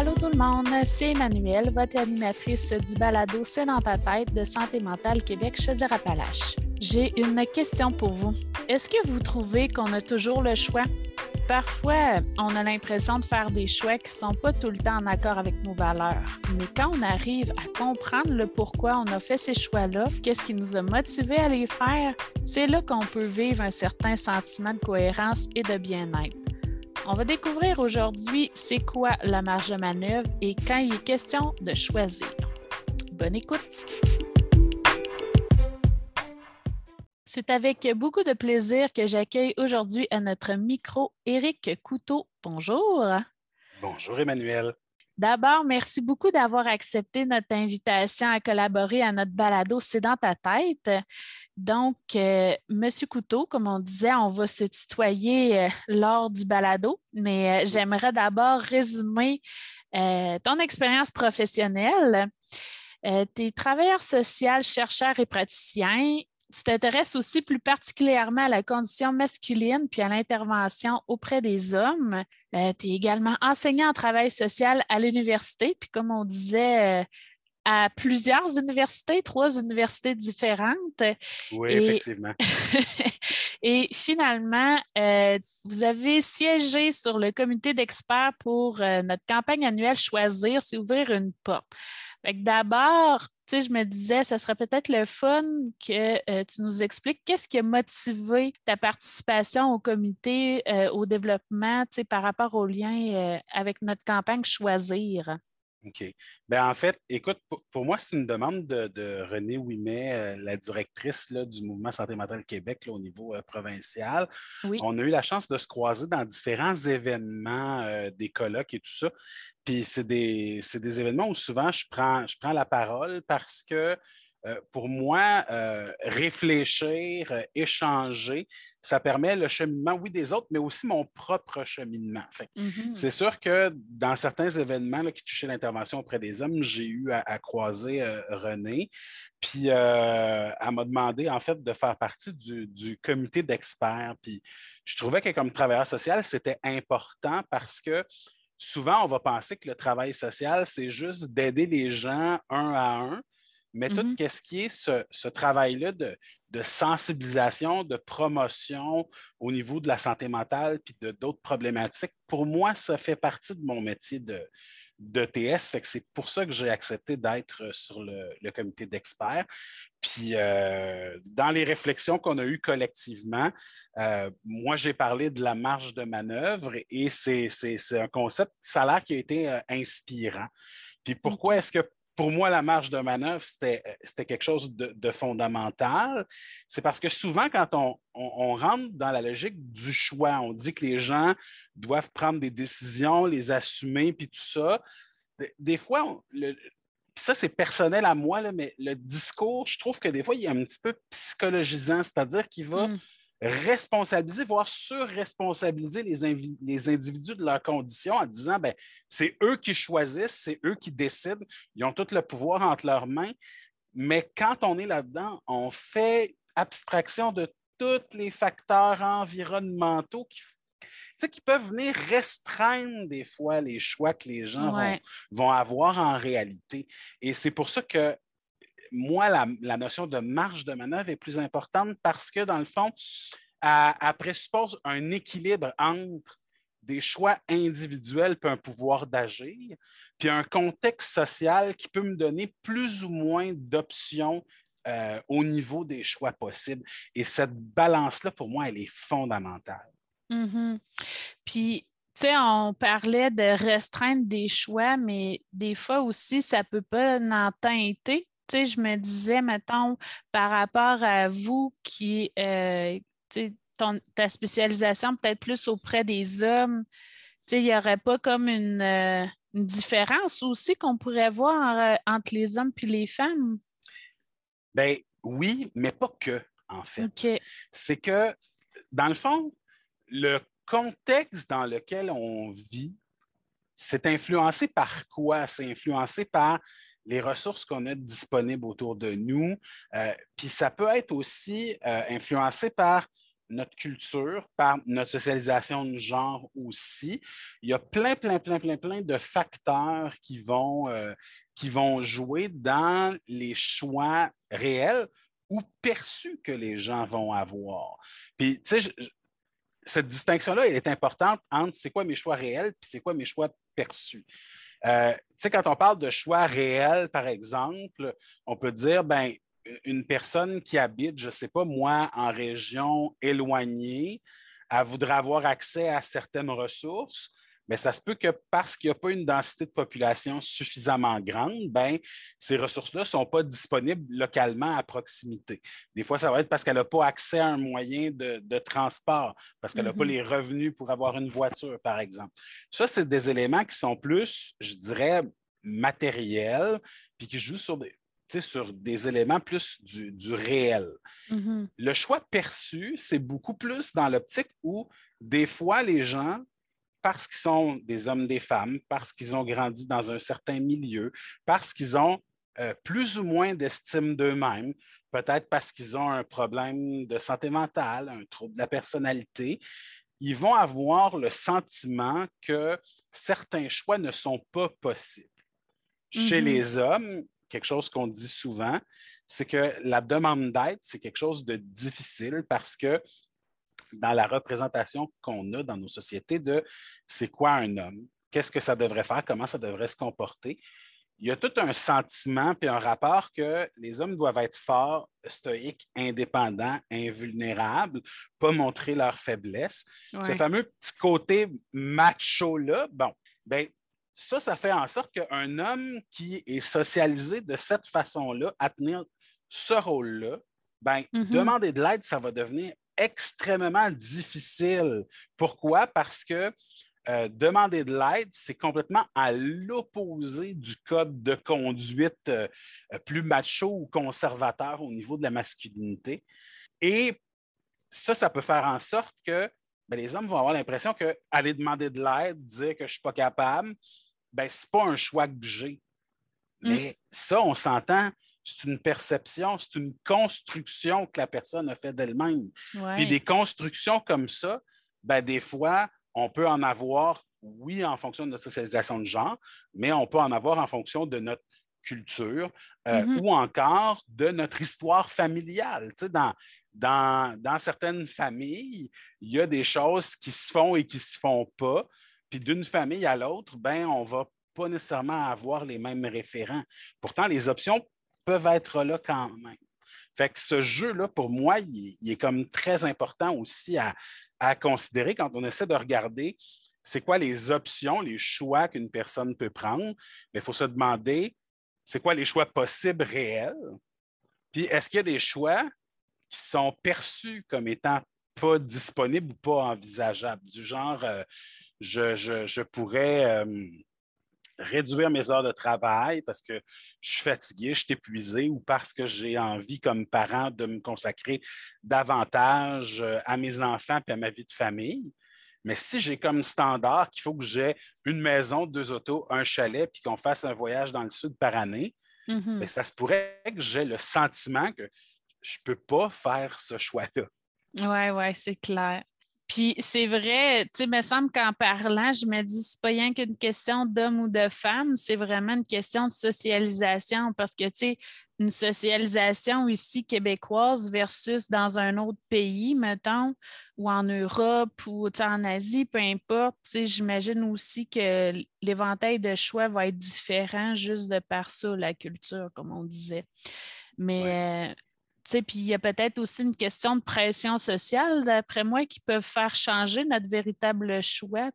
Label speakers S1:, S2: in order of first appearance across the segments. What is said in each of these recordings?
S1: Allô tout le monde, c'est Emmanuelle, votre animatrice du balado C'est dans ta tête de Santé mentale Québec Chaudière-Appalaches. J'ai une question pour vous. Est-ce que vous trouvez qu'on a toujours le choix? Parfois, on a l'impression de faire des choix qui ne sont pas tout le temps en accord avec nos valeurs. Mais quand on arrive à comprendre le pourquoi on a fait ces choix-là, qu'est-ce qui nous a motivés à les faire, c'est là qu'on peut vivre un certain sentiment de cohérence et de bien-être. On va découvrir aujourd'hui c'est quoi la marge de manœuvre et quand il est question de choisir. Bonne écoute! C'est avec beaucoup de plaisir que j'accueille aujourd'hui à notre micro Éric Couteau. Bonjour.
S2: Bonjour Emmanuel.
S1: D'abord, merci beaucoup d'avoir accepté notre invitation à collaborer à notre balado C'est dans ta tête. Donc, euh, Monsieur Couteau, comme on disait, on va se tutoyer euh, lors du balado, mais euh, j'aimerais d'abord résumer ton expérience professionnelle. tu es travailleur social, chercheur et praticien tu t'intéresses aussi plus particulièrement à la condition masculine puis à l'intervention auprès des hommes. Euh, tu es également enseignant en travail social à l'université, puis comme on disait, euh, à plusieurs universités, trois universités différentes.
S2: Oui, effectivement.
S1: Et finalement, euh, vous avez siégé sur le comité d'experts pour notre campagne annuelle Choisir, c'est ouvrir une porte. D'abord, je me disais, ce serait peut-être le fun que euh, tu nous expliques qu'est-ce qui a motivé ta participation au comité euh, au développement par rapport au lien euh, avec notre campagne Choisir.
S2: OK. Ben, en fait, écoute, pour, moi, c'est une demande de, Renée Ouimet, la directrice du Mouvement Santé mentale Québec au niveau provincial. On a eu la chance de se croiser dans différents événements, des colloques et tout ça. Puis c'est des, des, événements où souvent je prends, je prends la parole parce que euh, pour moi, euh, réfléchir, euh, échanger, ça permet le cheminement, oui, des autres, mais aussi mon propre cheminement. Mm-hmm. C'est sûr que dans certains événements qui touchaient l'intervention auprès des hommes, j'ai eu à, croiser René, puis elle m'a demandé en fait de faire partie du, du comité d'experts. Puis je trouvais que comme travailleur social, c'était important parce que souvent, on va penser que le travail social, c'est juste d'aider les gens un à un. Mais tout mm-hmm. ce qui est ce, travail-là de, sensibilisation, de promotion au niveau de la santé mentale puis de d'autres problématiques, pour moi, ça fait partie de mon métier de, de TS. c'est pour ça que j'ai accepté d'être sur le, comité d'experts. Puis euh, dans les réflexions qu'on a eues collectivement, euh, moi, j'ai parlé de la marge de manœuvre et c'est un concept salaire qui a été euh, inspirant. Puis pourquoi est-ce que pour moi, la marge de manœuvre, c'était euh, quelque chose de, fondamental. C'est parce que souvent, quand on, rentre dans la logique du choix, on dit que les gens doivent prendre des décisions, les assumer, puis tout ça. Des, fois, ça, c'est personnel à moi, mais le discours, je trouve que des fois, il est un petit peu psychologisant, c'est-à-dire qu'il va. Hmm responsabiliser, voire surresponsabiliser les, les individus de leurs conditions en disant ben, c'est eux qui choisissent, c'est eux qui décident, ils ont tout le pouvoir entre leurs mains. Mais quand on est là-dedans, on fait abstraction de tous les facteurs environnementaux qui, qui peuvent venir restreindre des fois les choix que les gens vont, vont, avoir en réalité. Et c'est pour ça que moi, la, notion de marge de manœuvre est plus importante parce que, dans le fond, elle, présuppose un équilibre entre des choix individuels puis un pouvoir d'agir, puis un contexte social qui peut me donner plus ou moins d'options euh, au niveau des choix possibles. Et cette balance-là, pour moi, elle est fondamentale.
S1: Mm-hmm. Puis, tu sais, on parlait de restreindre des choix, mais des fois aussi, ça ne peut pas en teinter je me disais, mettons, par rapport à vous qui, euh, ta spécialisation peut-être plus auprès des hommes, il n'y aurait pas comme une, euh, différence aussi qu'on pourrait voir euh, entre les hommes et les femmes?
S2: Ben oui, mais pas que, en fait. C'est que, dans le fond, le contexte dans lequel on vit, c'est influencé par quoi? C'est influencé par les ressources qu'on a disponibles autour de nous. Euh, puis ça peut être aussi euh, influencé par notre culture, par notre socialisation de genre aussi. Il y a plein, plein, plein, plein, plein de facteurs qui vont, euh, qui vont jouer dans les choix réels ou perçus que les gens vont avoir. Puis, tu sais, cette distinction-là, elle est importante entre c'est quoi mes choix réels et c'est quoi mes choix perçus. Euh, quand on parle de choix réels, par exemple, on peut dire, ben, une personne qui habite, je ne sais pas moi, en région éloignée, elle voudrait avoir accès à certaines ressources, mais ça se peut que parce qu'il n'y a pas une densité de population suffisamment grande, ben, ces ressources-là ne sont pas disponibles localement à proximité. Des fois, ça va être parce qu'elle n'a pas accès à un moyen de, transport, parce qu'elle n'a pas mm-hmm. les revenus pour avoir une voiture, par exemple. Ça, c'est des éléments qui sont plus, je dirais, matériels, puis qui jouent sur des, sur des éléments plus du, réel. Mm-hmm. Le choix perçu, c'est beaucoup plus dans l'optique où des fois les gens, parce qu'ils sont des hommes, des femmes, parce qu'ils ont grandi dans un certain milieu, parce qu'ils ont euh, plus ou moins d'estime d'eux-mêmes, peut-être parce qu'ils ont un problème de santé mentale, un trouble de la personnalité, ils vont avoir le sentiment que certains choix ne sont pas possibles. Chez mm-hmm. les hommes, quelque chose qu'on dit souvent, c'est que la demande d'aide, c'est quelque chose de difficile parce que dans la représentation qu'on a dans nos sociétés de c'est quoi un homme, qu'est-ce que ça devrait faire, comment ça devrait se comporter, il y a tout un sentiment puis un rapport que les hommes doivent être forts, stoïques, indépendants, invulnérables, pas montrer leur faiblesse. Ce fameux petit côté macho-là, bon, ben, ça, ça fait en sorte qu'un homme qui est socialisé de cette façon-là, à tenir ce rôle-là, ben, mm-hmm. demander de l'aide, ça va devenir extrêmement difficile. Pourquoi? Parce que euh, demander de l'aide, c'est complètement à l'opposé du code de conduite euh, plus macho ou conservateur au niveau de la masculinité. Et ça, ça peut faire en sorte que ben, les hommes vont avoir l'impression qu'aller demander de l'aide, dire que je ne suis pas capable, ben, ce n'est pas un choix que j'ai. Mm. Mais ça, on s'entend, c'est une perception, c'est une construction que la personne a fait d'elle-même. Puis des constructions comme ça, ben, des fois, on peut en avoir, oui, en fonction de notre socialisation de genre, mais on peut en avoir en fonction de notre culture euh, mm-hmm. ou encore de notre histoire familiale. Tu sais, dans, dans, dans, certaines familles, il y a des choses qui se font et qui ne se font pas. Puis d'une famille à l'autre, ben, on ne va pas nécessairement avoir les mêmes référents. Pourtant, les options peuvent être là quand même. Fait que ce jeu-là, pour moi, il, est comme très important aussi à, considérer quand on essaie de regarder c'est quoi les options, les choix qu'une personne peut prendre. Il faut se demander c'est quoi les choix possibles réels? Puis est-ce qu'il y a des choix qui sont perçus comme étant pas disponibles ou pas envisageables, du genre euh, je, pourrais euh, réduire mes heures de travail parce que je suis fatigué, je suis épuisé ou parce que j'ai envie comme parent de me consacrer davantage euh, à mes enfants et à ma vie de famille. Mais si j'ai comme standard qu'il faut que j'ai une maison, deux autos, un chalet, puis qu'on fasse un voyage dans le sud par année, mm-hmm. ben, ça se pourrait que j'ai le sentiment que je ne peux pas faire ce choix-là.
S1: Oui, oui, c'est clair. Puis c'est vrai, tu sais, me semble qu'en parlant, je me dis, c'est pas rien qu'une question d'homme ou de femme, c'est vraiment une question de socialisation parce que, tu sais, une socialisation ici québécoise versus dans un autre pays, mettons, ou en Europe ou en Asie, peu importe, tu sais, j'imagine aussi que l'éventail de choix va être différent juste de par ça, la culture, comme on disait. Mais puis il y a peut-être aussi une question de pression sociale, d'après moi, qui peuvent faire changer notre véritable choix.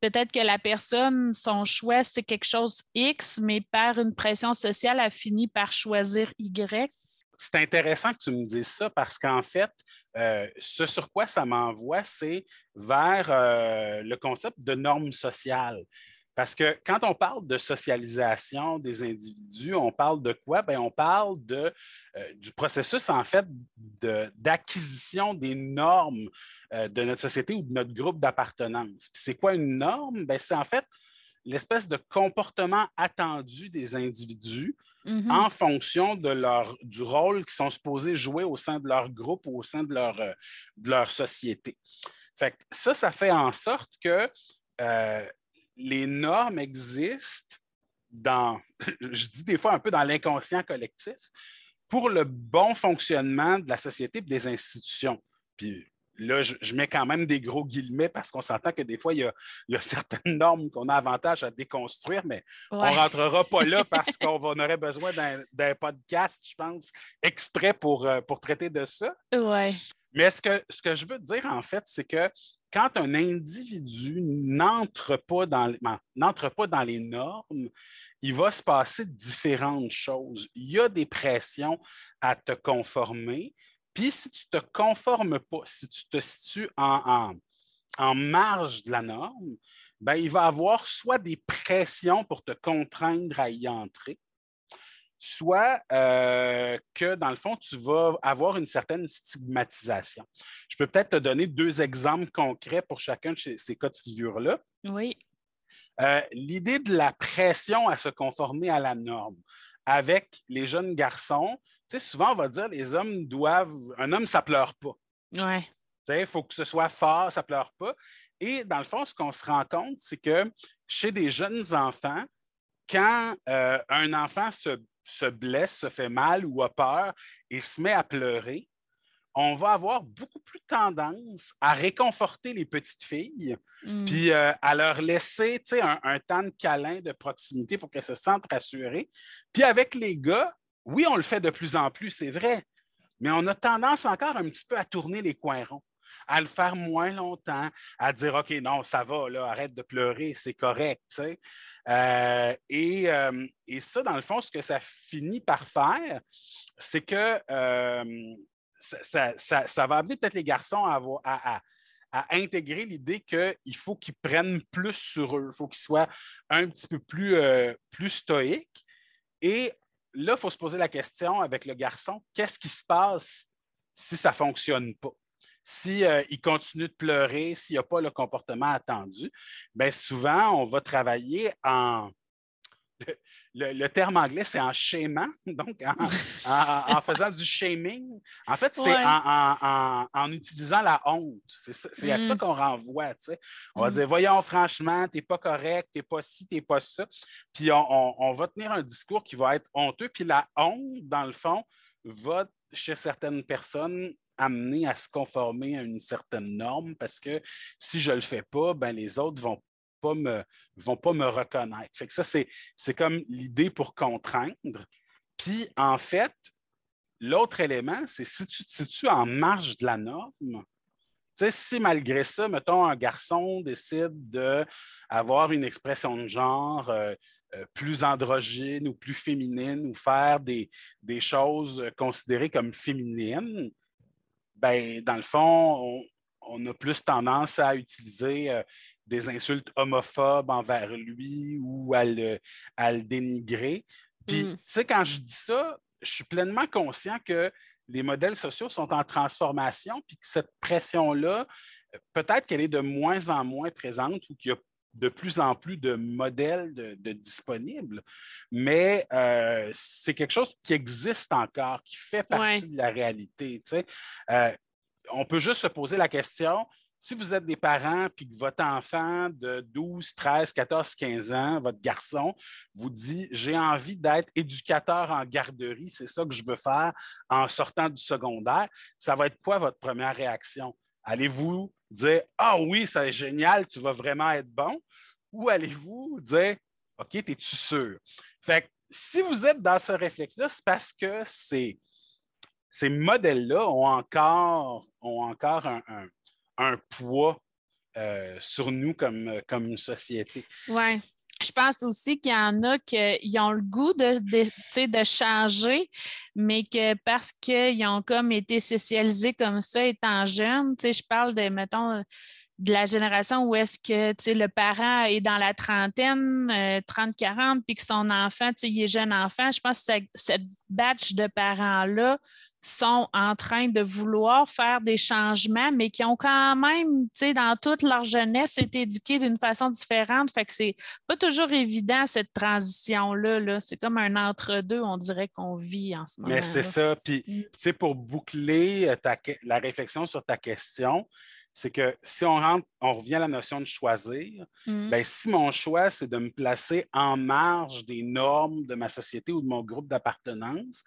S1: Peut-être que la personne, son choix, c'est quelque chose X, mais par une pression sociale, a fini par choisir Y.
S2: C'est intéressant que tu me dises ça parce qu'en fait, euh, ce sur quoi ça m'envoie, c'est vers euh, le concept de normes sociales. Parce que quand on parle de socialisation des individus, on parle de quoi? Bien, on parle de, euh, du processus, en fait, d'acquisition des normes euh, de notre société ou de notre groupe d'appartenance. C'est quoi une norme? Bien, c'est en fait l'espèce de comportement attendu des individus
S1: mm-hmm.
S2: en fonction de leur, du rôle qu'ils sont supposés jouer au sein de leur groupe ou au sein de leur, euh, de leur société. Fait ça, ça fait en sorte que euh, les normes existent dans, je dis des fois un peu dans l'inconscient collectif, pour le bon fonctionnement de la société et des institutions. Puis là, je, mets quand même des gros guillemets parce qu'on s'entend que des fois, il y a, certaines normes qu'on a avantage à déconstruire, mais on ne rentrera pas là parce qu'on aurait besoin d'un podcast, je pense, exprès pour, euh, pour traiter de ça.
S1: Ouais.
S2: Mais ce que, ce que je veux dire, en fait, c'est que quand un individu n'entre pas, dans, n'entre pas dans les normes, il va se passer différentes choses. Il y a des pressions à te conformer, puis si tu ne te conformes pas, si tu te situes en, marge de la norme, ben, il va avoir soit des pressions pour te contraindre à y entrer, soit euh, que, dans le fond, tu vas avoir une certaine stigmatisation. Je peux peut-être te donner deux exemples concrets pour chacun de ces cas de figure-là.
S1: Oui.
S2: Euh, l'idée de la pression à se conformer à la norme. Avec les jeunes garçons, tu sais, souvent, on va dire les hommes doivent. Un homme, ça pleure pas.
S1: Ouais.
S2: Il faut que ce soit fort, ça pleure pas. Et dans le fond, ce qu'on se rend compte, c'est que chez des jeunes enfants, quand euh, un enfant se, se, blesse, se fait mal ou a peur et se met à pleurer, on va avoir beaucoup plus tendance à réconforter les petites filles, mm. puis euh, à leur laisser un, un temps de câlin, de proximité pour qu'elles se sentent rassurées. Puis avec les gars, oui, on le fait de plus en plus, c'est vrai, mais on a tendance encore un petit peu à tourner les coins ronds, à le faire moins longtemps, à dire OK, non, ça va, là, arrête de pleurer, c'est correct. Euh, euh, et, ça, dans le fond, ce que ça finit par faire, c'est que euh, ça, va amener peut-être les garçons à, intégrer l'idée qu'il faut qu'ils prennent plus sur eux, il faut qu'ils soient un petit peu plus, plus stoïques. Et là, il faut se poser la question avec le garçon, qu'est-ce qui se passe si ça ne fonctionne pas? S'il si, euh, continue de pleurer, s'il n'y a pas le comportement attendu, bien souvent, on va travailler en, le, terme anglais, c'est en shamant, donc en, faisant du shaming. En fait, c'est en, utilisant la honte. C'est à ça mm. qu'on renvoie. On va mm. dire Voyons, franchement, tu n'es pas correct, tu n'es pas ci, tu n'es pas ça. Puis on, va tenir un discours qui va être honteux. Puis la honte, dans le fond, va, chez certaines personnes, amener à se conformer à une certaine norme parce que si je ne le fais pas, ben, les autres vont pas me, vont pas me reconnaître. Fait que ça, c'est comme l'idée pour contraindre. Puis, en fait, l'autre élément, c'est si tu te situes en marge de la norme, si malgré ça, mettons, un garçon décide d'avoir une expression de genre euh, euh, plus androgyne ou plus féminine ou faire des, des choses considérées comme féminines, ben, dans le fond, on, a plus tendance à utiliser euh, des insultes homophobes envers lui ou à le, dénigrer. Puis, mm. tu sais, quand je dis ça, je suis pleinement conscient que les modèles sociaux sont en transformation, puis que cette pression-là, peut-être qu'elle est de moins en moins présente ou qu'il y a de plus en plus de modèles de, disponibles, mais euh, c'est quelque chose qui existe encore, qui fait partie de la réalité. Tu sais. Euh, on peut juste se poser la question, si vous êtes des parents puis que votre enfant de 12, 13, 14, 15 ans, votre garçon, vous dit J'ai envie d'être éducateur en garderie, c'est ça que je veux faire en sortant du secondaire, ça va être quoi votre première réaction? Allez-vous dire Ah oui, c'est génial, tu vas vraiment être bon? Ou allez-vous dire OK, es-tu sûr? Fait si vous êtes dans ce réflexe-là, c'est parce que ces, ces modèles-là ont encore, ont encore un un poids euh, sur nous comme, comme une société.
S1: Oui. Je pense aussi qu'il y en a qui ont le goût de, de, changer, mais que parce qu'ils ont comme été socialisés comme ça étant jeunes, je parle de, mettons, de la génération où est-ce que le parent est dans la trentaine, 30-40, puis que son enfant, il est jeune enfant, je pense que cette batch de parents-là sont en train de vouloir faire des changements, mais qui ont quand même, dans toute leur jeunesse, été éduqués d'une façon différente. Fait que c'est pas toujours évident, cette transition-là. c'est comme un entre-deux, on dirait qu'on vit en ce moment.
S2: Mais c'est ça. Puis, mm. tu sais, pour boucler euh, la réflexion sur ta question, c'est que si on rentre, on revient à la notion de choisir, mm. ben, si mon choix, c'est de me placer en marge des normes de ma société ou de mon groupe d'appartenance,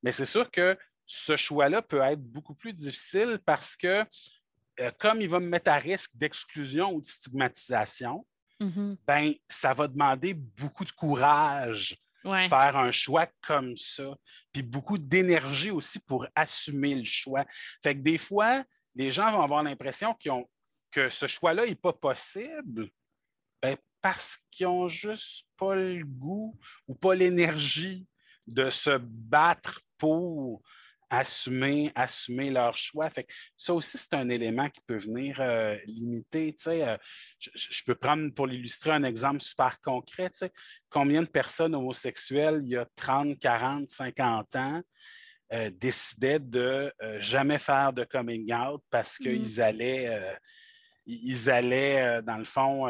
S2: mais ben, c'est sûr que ce choix-là peut être beaucoup plus difficile parce que, euh, comme il va me mettre à risque d'exclusion ou de stigmatisation, mm-hmm. ben, ça va demander beaucoup de courage faire un choix comme ça, puis beaucoup d'énergie aussi pour assumer le choix. Fait que des fois, les gens vont avoir l'impression que ce choix-là n'est pas possible ben, parce qu'ils n'ont juste pas le goût ou pas l'énergie de se battre pour assumer, assumer leur choix. Fait ça aussi, c'est un élément qui peut venir euh, limiter. Euh, je, peux prendre pour l'illustrer un exemple super concret. Combien de personnes homosexuelles, il y a 30, 40, 50 ans, euh, décidaient de jamais faire de coming out parce mmh. qu'ils allaient ils allaient, dans le fond,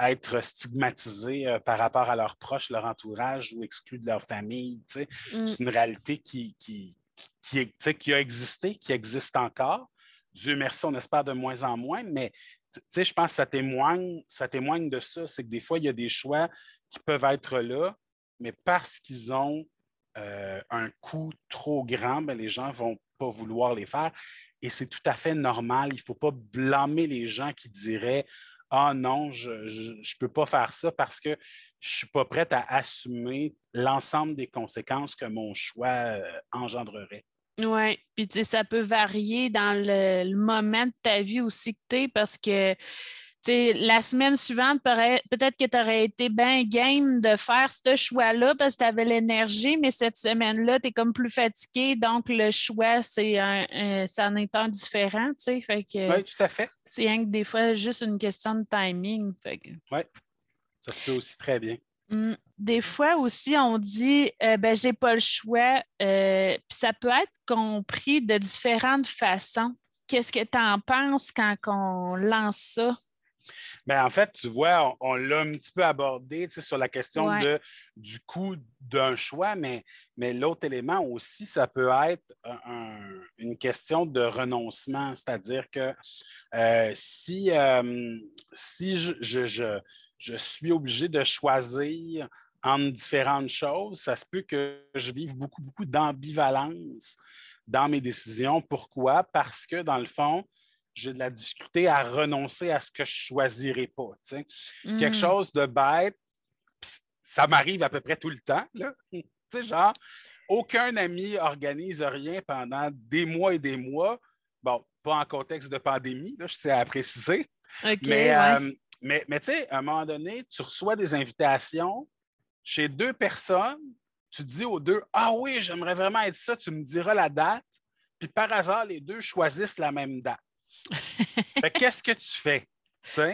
S2: être stigmatisés par rapport à leurs proches, leur entourage ou exclus de leur famille. Mmh. C'est une réalité qui, qui, a existé, qui existe encore. Dieu merci, on espère de moins en moins, mais je pense que ça témoigne, ça témoigne de ça. C'est que des fois, il y a des choix qui peuvent être là, mais parce qu'ils ont euh, un coût trop grand, ben, les gens ne vont pas vouloir les faire. Et c'est tout à fait normal. Il ne faut pas blâmer les gens qui diraient Ah non, je ne peux pas faire ça parce que je ne suis pas prête à assumer l'ensemble des conséquences que mon choix euh, engendrerait.
S1: Oui, puis ça peut varier dans le, moment de ta vie aussi que tu es parce que la semaine suivante, peut-être que tu aurais été bien game de faire ce choix-là parce que tu avais l'énergie, mais cette semaine-là, tu es comme plus fatigué, donc le choix, c'est un, un, est un différent,
S2: oui, tout à fait.
S1: C'est rien que des fois juste une question de timing.
S2: Oui, ça se peut aussi très bien.
S1: Mmh, des fois aussi, on dit euh, ben, j'ai pas le choix. Euh, puis ça peut être compris de différentes façons. Qu'est-ce que tu en penses quand on lance ça?
S2: Bien, en fait, tu vois, on, l'a un petit peu abordé sur la question de, du coût d'un choix, mais, mais l'autre élément aussi, ça peut être une question de renoncement, c'est-à-dire que euh, si, si je je suis obligé de choisir entre différentes choses, ça se peut que je vive beaucoup, beaucoup d'ambivalence dans mes décisions. Pourquoi? Parce que, dans le fond, j'ai de la difficulté à renoncer à ce que je ne choisirais pas. Quelque hmm. chose de bête, ça m'arrive à peu près tout le temps. Là. genre, aucun ami organise rien pendant des mois et des mois. Bon, pas en contexte de pandémie, là, je sais à préciser. mais, euh, mais, mais tu sais, à un moment donné, tu reçois des invitations chez deux personnes, tu dis aux deux Ah oui, j'aimerais vraiment être ça, tu me diras la date, puis par hasard, les deux choisissent la même date. qu'est-ce que tu fais?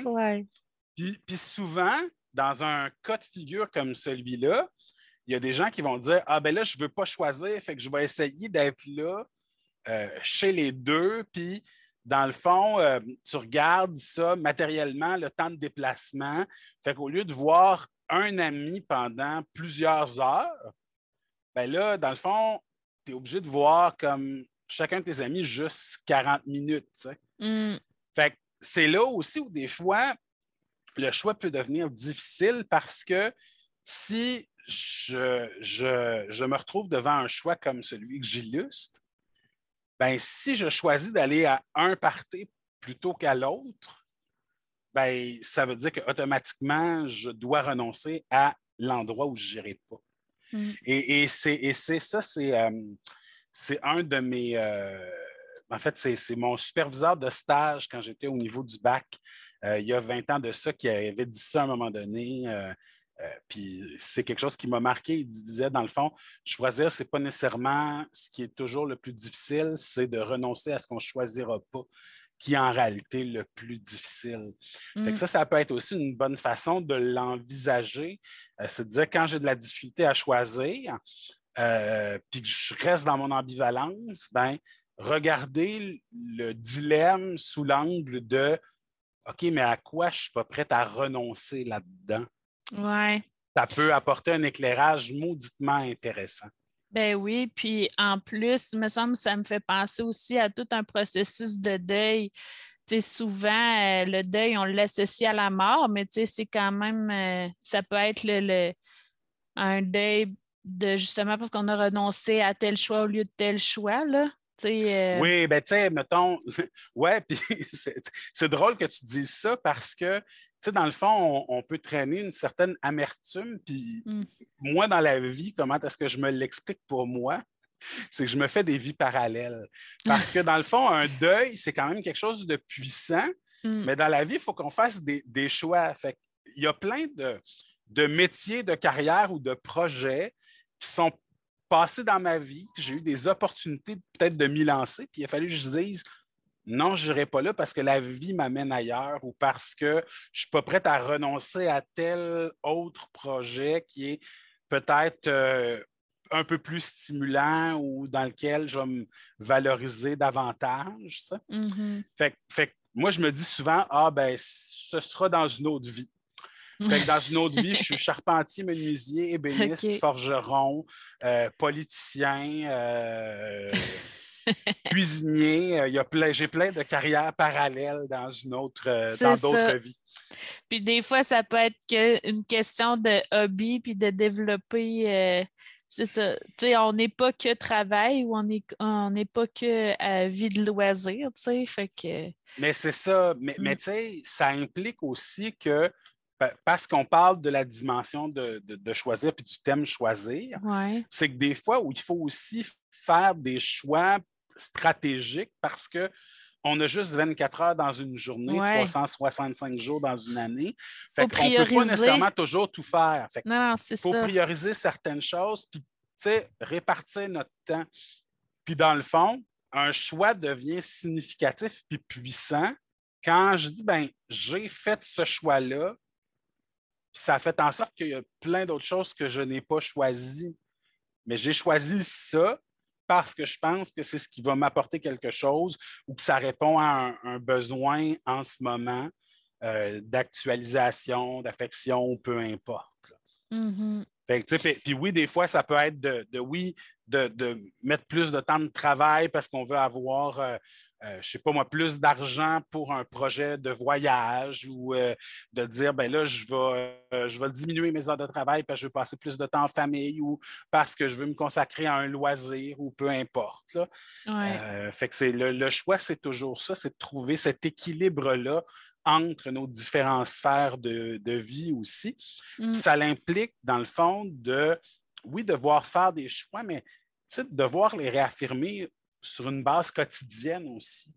S1: Ouais.
S2: Puis, puis souvent, dans un cas de figure comme celui-là, il y a des gens qui vont dire Ah ben là, je ne veux pas choisir, fait que je vais essayer d'être là euh, chez les deux, puis dans le fond, euh, tu regardes ça matériellement, le temps de déplacement. Fait qu'au lieu de voir un ami pendant plusieurs heures, ben là, dans le fond, tu es obligé de voir comme chacun de tes amis juste 40 minutes.
S1: Mm.
S2: Fait que c'est là aussi où des fois, le choix peut devenir difficile parce que si je, je, je me retrouve devant un choix comme celui que j'illustre, ben, si je choisis d'aller à un party plutôt qu'à l'autre, ben, ça veut dire qu'automatiquement, je dois renoncer à l'endroit où je n'irai pas. Mm. Et, c'est ça, euh, c'est un de mes. Euh, en fait, c'est mon superviseur de stage quand j'étais au niveau du bac, euh, il y a 20 ans de ça, qui avait dit ça à un moment donné. Euh, puis c'est quelque chose qui m'a marqué. Il disait, dans le fond, choisir, ce n'est pas nécessairement ce qui est toujours le plus difficile, c'est de renoncer à ce qu'on ne choisira pas. qui est en réalité le plus difficile. Mm. ça, ça peut être aussi une bonne façon de l'envisager. Euh, c'est de dire quand j'ai de la difficulté à choisir, euh, puis que je reste dans mon ambivalence, ben, regarder le dilemme sous l'angle de OK, mais à quoi je ne suis pas prête à renoncer là-dedans?
S1: Ouais.
S2: Ça peut apporter un éclairage mauditement intéressant.
S1: Ben oui, puis en plus, il me semble que ça me fait penser aussi à tout un processus de deuil. souvent, euh, le deuil, on l'associe à la mort, mais c'est quand même, euh, ça peut être le, un deuil de justement parce qu'on a renoncé à tel choix au lieu de tel choix. Là.
S2: Euh, oui, ben tu sais, mettons, ouais, puis c'est drôle que tu dises ça parce que, tu sais, dans le fond, on, peut traîner une certaine amertume, puis mmh. moi, dans la vie, comment est-ce que je me l'explique pour moi? C'est que je me fais des vies parallèles. Parce que dans le fond, un deuil, c'est quand même quelque chose de puissant, mmh. mais dans la vie, il faut qu'on fasse des, choix. Fait il y a plein de, de métiers, de carrières ou de projets qui sont passé dans ma vie, j'ai eu des opportunités peut-être de m'y lancer, puis il a fallu que je dise non, je n'irai pas là parce que la vie m'amène ailleurs ou parce que je ne suis pas prête à renoncer à tel autre projet qui est peut-être euh, un peu plus stimulant ou dans lequel je vais me valoriser davantage. Mm-hmm. fait, fait, moi, je me dis souvent, ah ben, ce sera dans une autre vie dans une autre vie, je suis charpentier, menuisier, ébéniste, forgeron, euh, politicien, euh, cuisinier. Euh, j'ai plein de carrières parallèles dans une autre, dans d'autres vies.
S1: Puis des fois, ça peut être que une question de hobby puis de développer. c'est ça. On n'est pas que travail ou on n'est on pas que vie de loisir, tu sais. Fait que.
S2: Mais c'est ça. Mais, mais mm. tu sais, ça implique aussi que parce qu'on parle de la dimension de, choisir puis du thème choisir, c'est que des fois où il faut aussi faire des choix stratégiques parce que on a juste 24 heures dans une journée, 365 jours dans une année. Fait qu'on ne peut pas nécessairement toujours tout faire.
S1: il
S2: faut prioriser certaines choses, puis répartir notre temps. Puis dans le fond, un choix devient significatif puis puissant quand je dis, ben, j'ai fait ce choix-là, ça a fait en sorte qu'il y a plein d'autres choses que je n'ai pas choisies. Mais j'ai choisi ça parce que je pense que c'est ce qui va m'apporter quelque chose ou que ça répond à un, besoin en ce moment euh, d'actualisation, d'affection, peu importe.
S1: Mm-hmm.
S2: puis, oui, des fois, ça peut être de, oui, de, mettre plus de temps de travail parce qu'on veut avoir euh, euh, je ne sais pas moi, plus d'argent pour un projet de voyage ou euh, de dire, ben là, je vais, euh, je vais diminuer mes heures de travail parce que je veux passer plus de temps en famille ou parce que je veux me consacrer à un loisir ou peu importe. fait que c'est le, choix, c'est toujours ça, c'est de trouver cet équilibre-là entre nos différentes sphères de, vie aussi. Mm. Ça l'implique, dans le fond, de, oui, devoir faire des choix, mais de devoir les réaffirmer sur une base quotidienne aussi.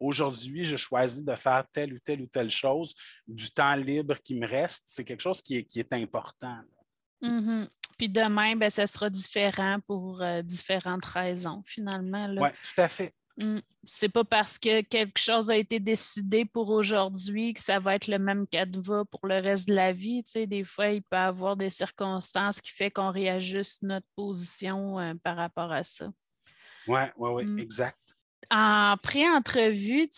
S2: Aujourd'hui, je choisis de faire telle ou telle ou telle chose. Du temps libre qui me reste, c'est quelque chose qui est, qui est important.
S1: Mm-hmm. Puis demain, ben, ça sera différent pour euh, différentes raisons, finalement.
S2: Oui, tout à fait.
S1: Mm. C'est pas parce que quelque chose a été décidé pour aujourd'hui que ça va être le même canevas pour le reste de la vie. des fois, il peut y avoir des circonstances qui font qu'on réajuste notre position euh, par rapport à ça.
S2: Oui, oui, oui, mmh. exact.
S1: En pré-entrevue,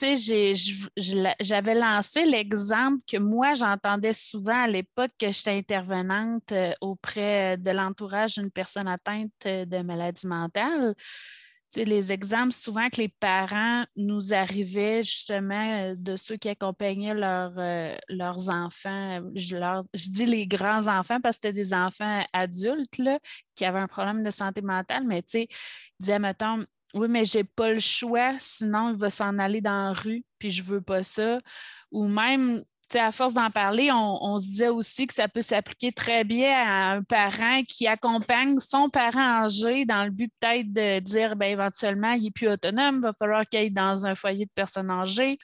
S1: j'avais lancé l'exemple que moi, j'entendais souvent à l'époque que j'étais intervenante euh, auprès de l'entourage d'une personne atteinte euh, de maladie mentale. Les exemples souvent que les parents nous arrivaient justement euh, de ceux qui accompagnaient leurs enfants. Je, je, dis les grands enfants parce que c'était des enfants adultes là, qui avaient un problème de santé mentale, mais sais, disait, mettons, oui, mais j'ai pas le choix, sinon il va s'en aller dans la rue, puis je veux pas ça. Ou même, à force d'en parler, on, se disait aussi que ça peut s'appliquer très bien à un parent qui accompagne son parent âgé dans le but peut-être de dire, ben éventuellement, il est plus autonome, il va falloir qu'il aille dans un foyer de personnes âgées.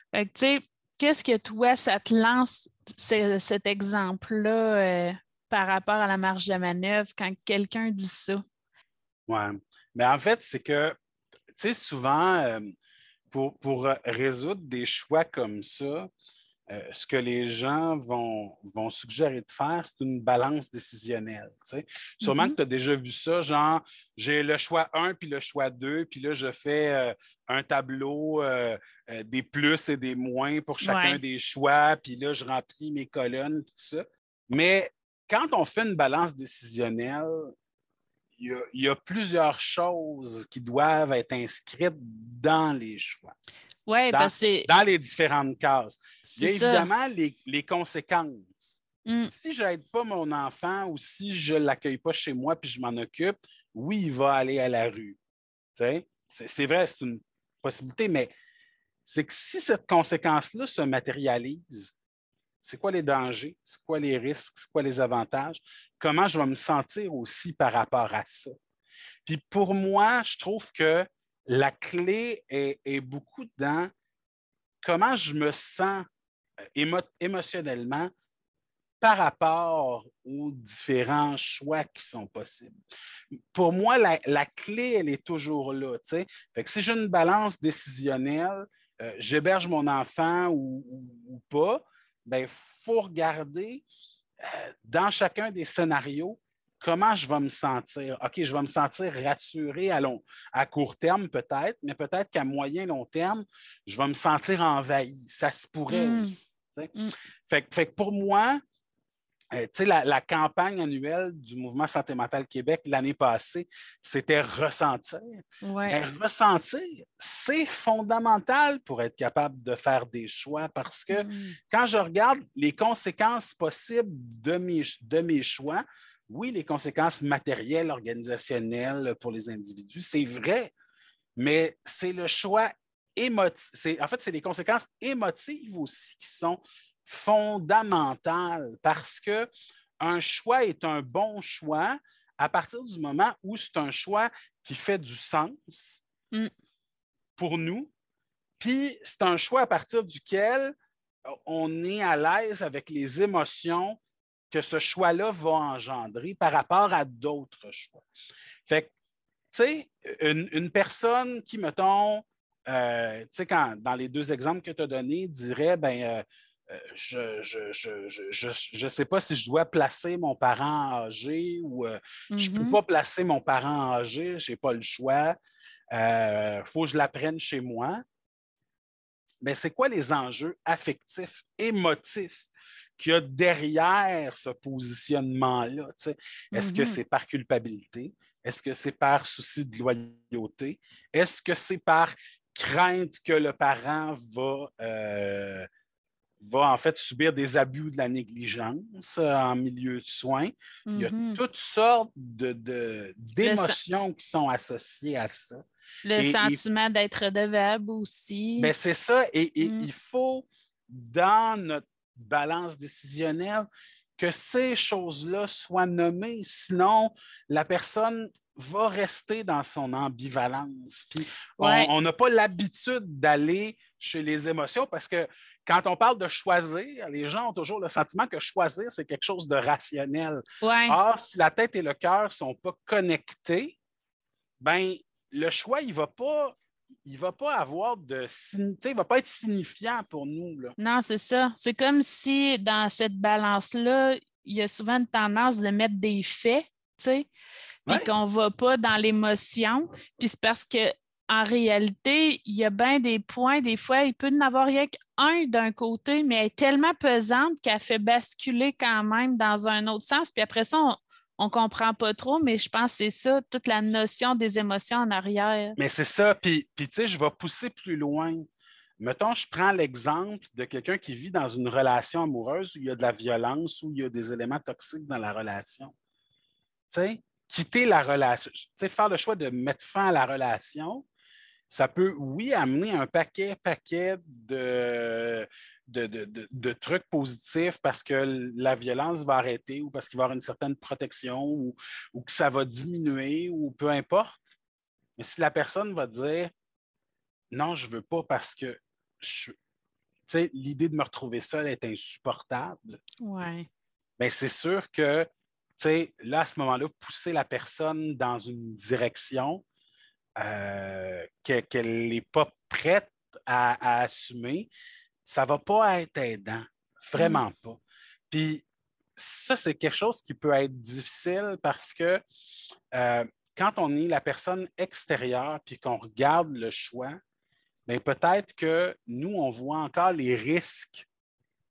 S1: Qu'est-ce que toi, ça te lance cet exemple-là euh, par rapport à la marge de manœuvre quand quelqu'un dit ça?
S2: Oui. Mais en fait, c'est que, tu sais, souvent, euh, pour, pour résoudre des choix comme ça, euh, ce que les gens vont, vont suggérer de faire, c'est une balance décisionnelle. Sûrement que mm-hmm. tu as déjà vu ça, genre, j'ai le choix 1 puis le choix 2, puis là, je fais euh, un tableau euh, des plus et des moins pour chacun des choix, puis là, je remplis mes colonnes, tout ça. Mais quand on fait une balance décisionnelle, il y, a, plusieurs choses qui doivent être inscrites dans les choix.
S1: Oui, dans,
S2: dans les différentes cases. Il y a évidemment les, conséquences. Mm. Si je n'aide pas mon enfant ou si je ne l'accueille pas chez moi puis je m'en occupe, oui, il va aller à la rue. C'est vrai, c'est une possibilité, mais c'est que si cette conséquence-là se matérialise, c'est quoi les dangers, c'est quoi les risques, c'est quoi les avantages, comment je vais me sentir aussi par rapport à ça. Puis pour moi, je trouve que la clé est, beaucoup dans comment je me sens euh, émotionnellement par rapport aux différents choix qui sont possibles. Pour moi, la, clé, elle est toujours là. Fait que si j'ai une balance décisionnelle, euh, j'héberge mon enfant ou, pas, il ben, faut regarder dans chacun des scénarios comment je vais me sentir? OK, je vais me sentir rassuré à, long, à court terme peut-être, mais peut-être qu'à moyen long terme, je vais me sentir envahi. Ça se pourrait mm. aussi. Mm. Fait, que pour moi, euh, la, la, campagne annuelle du Mouvement Santé mentale Québec l'année passée, c'était ressentir. ressentir, c'est fondamental pour être capable de faire des choix parce que mm. quand je regarde les conséquences possibles de mes, de mes choix, oui, les conséquences matérielles, organisationnelles pour les individus, c'est vrai, mais c'est le choix émotif. En fait, c'est les conséquences émotives aussi qui sont fondamentales parce que un choix est un bon choix à partir du moment où c'est un choix qui fait du sens mm. pour nous, puis c'est un choix à partir duquel on est à l'aise avec les émotions que ce choix-là va engendrer par rapport à d'autres choix. Fait que, tu sais, une, personne qui, mettons, euh, tu sais, dans les deux exemples que tu as donnés, dirait, ben, euh, euh, je ne sais pas si je dois placer mon parent âgé ou je ne peux mm-hmm. pas placer mon parent âgé, je n'ai pas le choix. Il faut que je l'apprenne chez moi. Mais c'est quoi les enjeux affectifs, émotifs qu'il y a derrière ce positionnement-là. Est-ce que mm-hmm. c'est par culpabilité? Est-ce que c'est par souci de loyauté? Est-ce que c'est par crainte que le parent va, euh, va en fait subir des abus de la négligence euh, en milieu de soins? Il y a mm-hmm. toutes sortes d'émotions de, qui sont associées à ça.
S1: Le sentiment d'être redevable aussi.
S2: Mais ben, c'est ça, et, mm. il faut, dans notre balance décisionnelle, que ces choses-là soient nommées. Sinon, la personne va rester dans son ambivalence. on n'a pas l'habitude d'aller chez les émotions parce que quand on parle de choisir, les gens ont toujours le sentiment que choisir, c'est quelque chose de rationnel. Or, si la tête et le cœur ne sont pas connectés, ben, le choix, il ne va pas il va pas avoir de il va pas être signifiant pour nous.
S1: Non, c'est ça. C'est comme si dans cette balance-là, il y a souvent une tendance de mettre des faits, tu sais, puis qu'on ne va pas dans l'émotion. Puis c'est parce que en réalité, il y a bien des points, des fois, il peut n'y avoir rien qu'un d'un côté, mais elle est tellement pesante qu'elle fait basculer quand même dans un autre sens. Puis après ça, on, on ne comprend pas trop, mais je pense que c'est ça, toute la notion des émotions en arrière.
S2: Mais c'est ça. Puis, puis tu sais, je vais pousser plus loin. Mettons, je prends l'exemple de quelqu'un qui vit dans une relation amoureuse où il y a de la violence, où il y a des éléments toxiques dans la relation. Tu sais, quitter la relation, tu sais, faire le choix de mettre fin à la relation, ça peut, oui, amener un paquet, paquet de, de, trucs positifs parce que la violence va arrêter ou parce qu'il va y avoir une certaine protection ou, que ça va diminuer ou peu importe. Mais si la personne va dire non, je ne veux pas parce que l'idée de me retrouver seul est insupportable.
S1: Ouais.
S2: Ben, c'est sûr que là, à ce moment-là, pousser la personne dans une direction euh, qu'elle n'est pas prête à, assumer, ça ne va pas être aidant. Vraiment mm. pas. Puis ça, c'est quelque chose qui peut être difficile parce que euh, quand on est la personne extérieure puis qu'on regarde le choix, bien, peut-être que nous, on voit encore les risques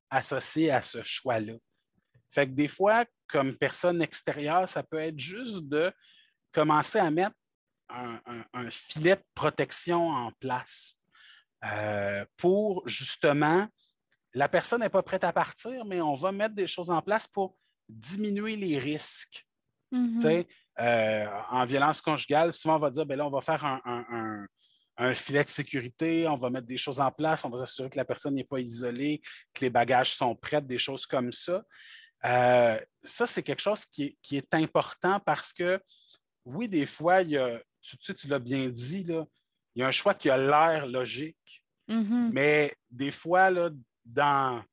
S2: associés à ce choix-là. Fait que des fois, comme personne extérieure, ça peut être juste de commencer à mettre un, filet de protection en place euh, pour justement, la personne n'est pas prête à partir, mais on va mettre des choses en place pour diminuer les risques. Mm-hmm. Euh, en violence conjugale, souvent on va dire, ben là, on va faire un, filet de sécurité, on va mettre des choses en place, on va s'assurer que la personne n'est pas isolée, que les bagages sont prêts, des choses comme ça. Euh, ça, c'est quelque chose qui est, important parce que, oui, des fois, il y a, tu, tu l'as bien dit, là, il y a un choix qui a l'air logique,
S1: mm-hmm.
S2: mais des fois, là, dans.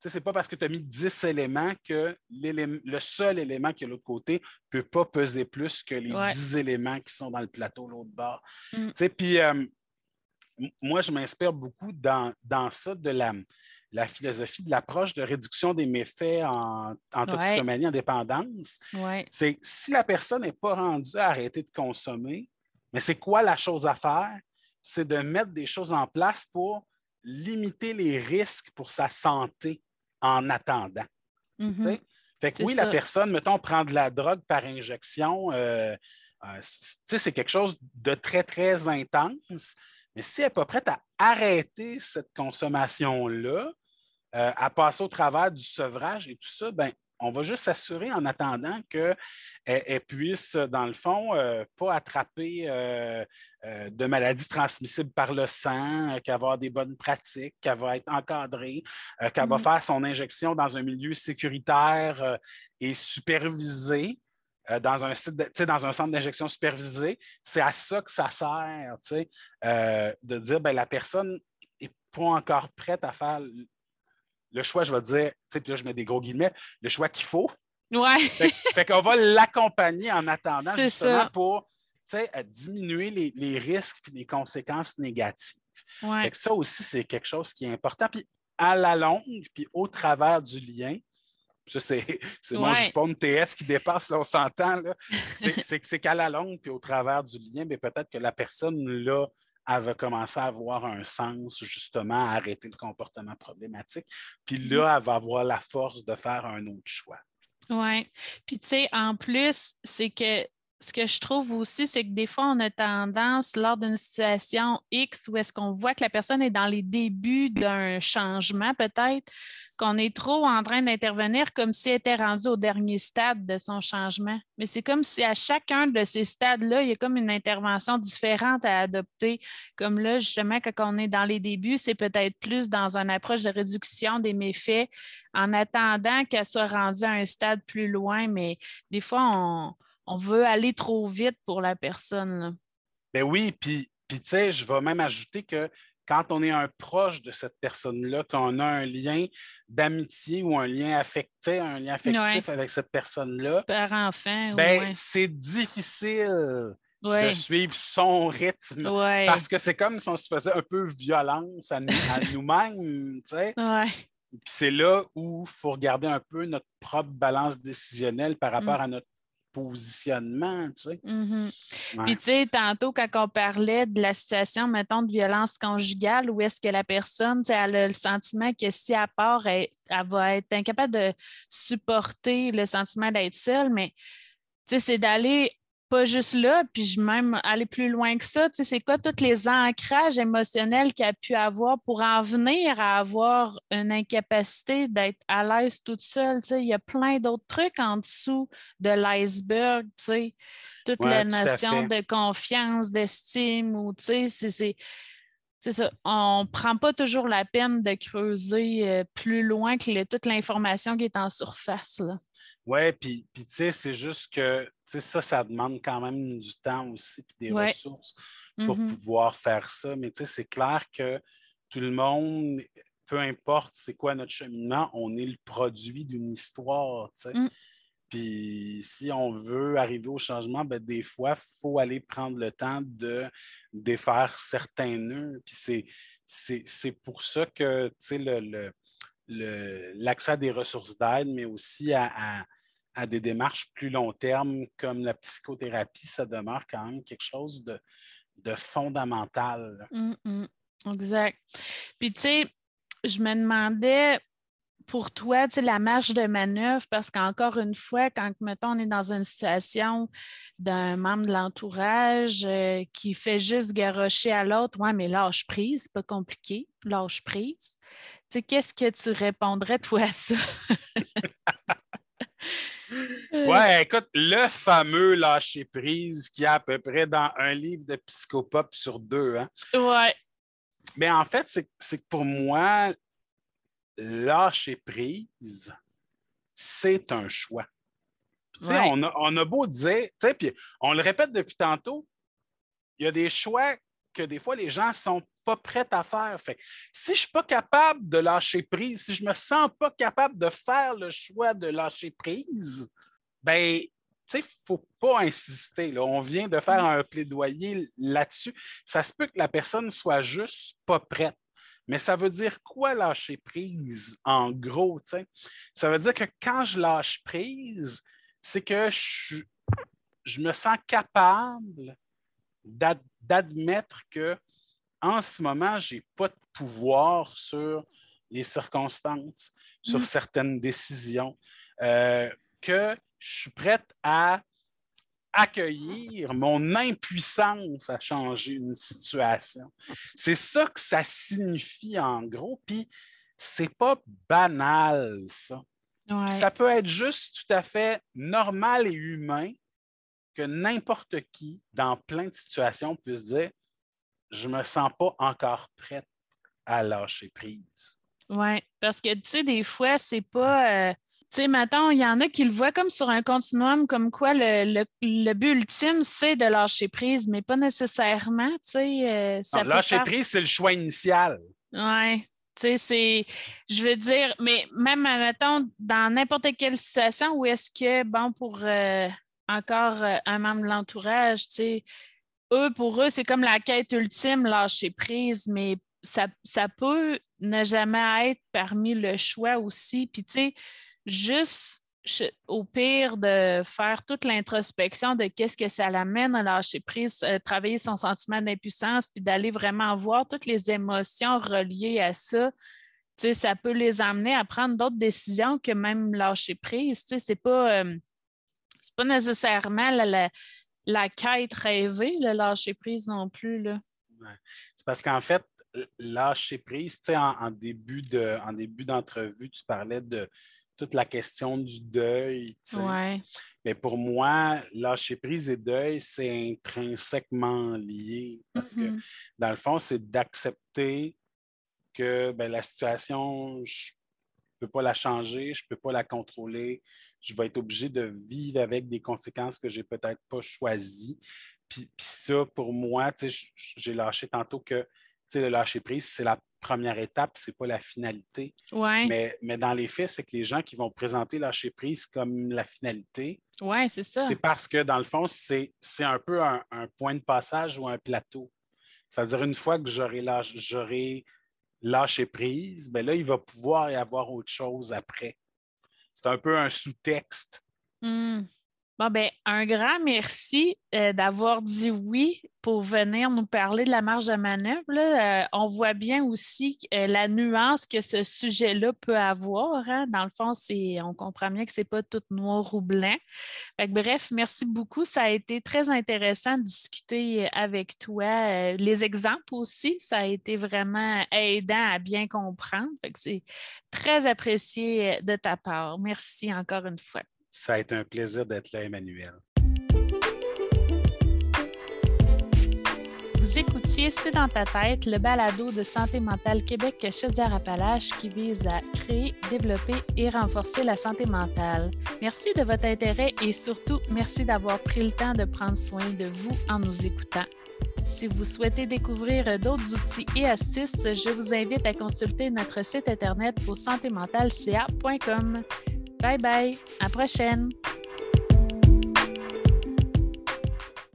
S2: Ce n'est pas parce que tu as mis 10 éléments que le seul élément qui est de l'autre côté ne peut pas peser plus que les 10 éléments qui sont dans le plateau l'autre bord. Mm. Puis euh, moi, je m'inspire beaucoup dans, dans ça de la, la philosophie de l'approche de réduction des méfaits en, en toxicomanie, en dépendance. C'est si la personne n'est pas rendue à arrêter de consommer, mais c'est quoi la chose à faire? C'est de mettre des choses en place pour limiter les risques pour sa santé en attendant.
S1: Mm-hmm.
S2: Fait que oui, la personne, mettons, prend de la drogue par injection, euh, euh, c'est quelque chose de très, très intense. Mais si elle n'est pas prête à arrêter cette consommation-là, euh, à passer au travers du sevrage et tout ça, ben, on va juste s'assurer en attendant qu'elle puisse, dans le fond, euh, pas attraper euh, de maladies transmissibles par le sang, qu'elle va avoir des bonnes pratiques, qu'elle va être encadrée, qu'elle va mm-hmm. faire son injection dans un milieu sécuritaire et supervisé. Dans un, site dans un centre d'injection supervisé, c'est à ça que ça sert, de dire ben, la personne n'est pas encore prête à faire le choix, je vais dire, puis là, je mets des gros guillemets, le choix qu'il faut.
S1: Ouais.
S2: fait, qu'on va l'accompagner en attendant justement pour diminuer les, risques et les conséquences négatives.
S1: Ouais.
S2: ça aussi, c'est quelque chose qui est important. Puis à la longue, puis au travers du lien, ça, c'est, mon jupon de TS qui dépasse, là, on s'entend. C'est, qu'à la longue, puis au travers du lien, mais peut-être que la personne là elle va commencer à avoir un sens, justement, à arrêter le comportement problématique. Puis mm-hmm. là, elle va avoir la force de faire un autre choix.
S1: Oui. Puis, tu sais, en plus, c'est que ce que je trouve aussi, c'est que des fois, on a tendance, lors d'une situation X, où est-ce qu'on voit que la personne est dans les débuts d'un changement, peut-être, qu'on est trop en train d'intervenir comme si elle était rendue au dernier stade de son changement. Mais c'est comme si à chacun de ces stades-là, il y a comme une intervention différente à adopter. Comme là, justement, quand on est dans les débuts, c'est peut-être plus dans une approche de réduction des méfaits en attendant qu'elle soit rendue à un stade plus loin. Mais des fois, on, veut aller trop vite pour la personne.
S2: Ben oui, puis, puis tu sais, je vais même ajouter que quand on est un proche de cette personne-là, qu'on a un lien d'amitié ou un lien affecté, un lien affectif avec cette personne-là, ben, c'est difficile de suivre son rythme. Parce que c'est comme si on se faisait un peu violence à, nous-mêmes. Puis c'est là où il faut regarder un peu notre propre balance décisionnelle par rapport mm. à notre positionnement, tu sais.
S1: Mm-hmm. Puis, tu sais, tantôt, quand on parlait de la situation, mettons, de violence conjugale, où est-ce que la personne, tu sais, elle a le sentiment que si elle part, elle, va être incapable de supporter le sentiment d'être seule, mais, tu sais, c'est d'aller pas juste là, puis je même aller plus loin que ça. Tu sais, c'est quoi tous les ancrages émotionnels qu'il a pu avoir pour en venir à avoir une incapacité d'être à l'aise toute seule? Tu sais, il y a plein d'autres trucs en dessous de l'iceberg. Tu sais, toute la notion de confiance, d'estime, ou tu sais, c'est. C'est ça. On ne prend pas toujours la peine de creuser euh, plus loin que toute l'information qui est en surface. Là.
S2: Oui, puis, tu sais, c'est juste que ça, ça demande quand même du temps aussi, puis des ressources pour mm-hmm. pouvoir faire ça. Mais tu sais, c'est clair que tout le monde, peu importe c'est quoi notre cheminement, on est le produit d'une histoire. tu sais. Mm. Puis si on veut arriver au changement, ben, des fois, il faut aller prendre le temps de défaire certains nœuds. Puis c'est pour ça que le, l'accès à des ressources d'aide, mais aussi à, des démarches plus long terme comme la psychothérapie, ça demeure quand même quelque chose de, fondamental.
S1: Mmh, mmh. exact. Puis, tu sais, je me demandais pour toi, tu sais, la marge de manœuvre, parce qu'encore une fois, quand, mettons, on est dans une situation d'un membre de l'entourage euh, qui fait juste garrocher à l'autre, ouais, mais lâche prise, pas compliqué, lâche prise. Tu sais, qu'est-ce que tu répondrais, toi, à ça?
S2: ouais, écoute, le fameux lâcher prise qui est à peu près dans un livre de psychopop sur deux. Hein?
S1: Ouais.
S2: Mais en fait, c'est que pour moi, lâcher prise, c'est un choix. on, a, on, a, beau dire, puis on le répète depuis tantôt, il y a des choix que des fois les gens ne sont pas prêts à faire. Fait, si je ne suis pas capable de lâcher prise, si je ne me sens pas capable de faire le choix de lâcher prise, ben, il ne faut pas insister. Là. On vient de faire un plaidoyer là-dessus. Ça se peut que la personne soit juste pas prête. Mais ça veut dire quoi lâcher prise en gros? Ça veut dire que quand je lâche prise, c'est que je, je, me sens capable d'admettre que en ce moment, je n'ai pas de pouvoir sur les circonstances, sur mm. certaines décisions, euh, que je suis prête à accueillir mon impuissance à changer une situation. C'est ça que ça signifie en gros, puis c'est pas banal, ça. Ça peut être juste tout à fait normal et humain que n'importe qui, dans plein de situations, puisse dire Je me sens pas encore prête à lâcher prise.
S1: Oui, parce que tu sais, des fois, c'est pas. Euh, tu sais, maintenant, il y en a qui le voient comme sur un continuum, comme quoi le, but ultime, c'est de lâcher prise, mais pas nécessairement. Tu sais,
S2: euh, lâcher prise, c'est le choix initial.
S1: Oui. Tu sais, c'est, je veux dire, mais même, mettons, dans n'importe quelle situation où est-ce que, bon, pour euh, encore euh, un membre de l'entourage, tu sais, eux, pour eux, c'est comme la quête ultime, lâcher prise, mais ça, peut ne jamais être parmi le choix aussi. Puis, tu sais, juste au pire de faire toute l'introspection de qu'est-ce que ça l'amène à lâcher prise, euh, travailler son sentiment d'impuissance, puis d'aller vraiment voir toutes les émotions reliées à ça, ça peut les amener à prendre d'autres décisions que même lâcher prise. Ce n'est pas, euh, pas nécessairement la, quête rêvée, le lâcher prise non plus.
S2: C'est parce qu'en fait, lâcher prise, en, en début d'entrevue, tu parlais de toute la question du deuil. Mais pour moi, lâcher prise et deuil, c'est intrinsèquement lié. Parce que, mm-hmm. dans le fond, c'est d'accepter que ben, la situation, je ne peux pas la changer, je ne peux pas la contrôler. Je vais être obligé de vivre avec des conséquences que je n'ai peut-être pas choisies. Puis, puis, ça, pour moi, j'ai lâché tantôt que le lâcher prise, c'est la première étape, ce n'est pas la finalité. Mais, mais, dans les faits, c'est que les gens qui vont présenter lâcher prise comme la finalité,
S1: ouais, c'est ça.
S2: C'est parce que dans le fond, c'est un peu un, point de passage ou un plateau. C'est-à-dire, une fois que j'aurai lâché, lâché prise, ben là, il va pouvoir y avoir autre chose après. C'est un peu un sous-texte.
S1: Mmh. Bon, ben, un grand merci euh, d'avoir dit oui pour venir nous parler de la marge de manœuvre. Euh, on voit bien aussi euh, la nuance que ce sujet-là peut avoir. Hein. Dans le fond, on comprend bien que ce n'est pas tout noir ou blanc. bref, merci beaucoup. Ça a été très intéressant de discuter avec toi. les exemples aussi, ça a été vraiment aidant à bien comprendre. C'est très apprécié de ta part. Merci encore une fois.
S2: Ça a été un plaisir d'être là, Emmanuel.
S1: Vous écoutiez C'est dans ta tête, le balado de Santé mentale Québec Chaudière-Appalaches qui vise à créer, développer et renforcer la santé mentale. Merci de votre intérêt et surtout merci d'avoir pris le temps de prendre soin de vous en nous écoutant. Si vous souhaitez découvrir d'autres outils et astuces, je vous invite à consulter notre site internet au santémentalca.com. Bye bye, à prochaine.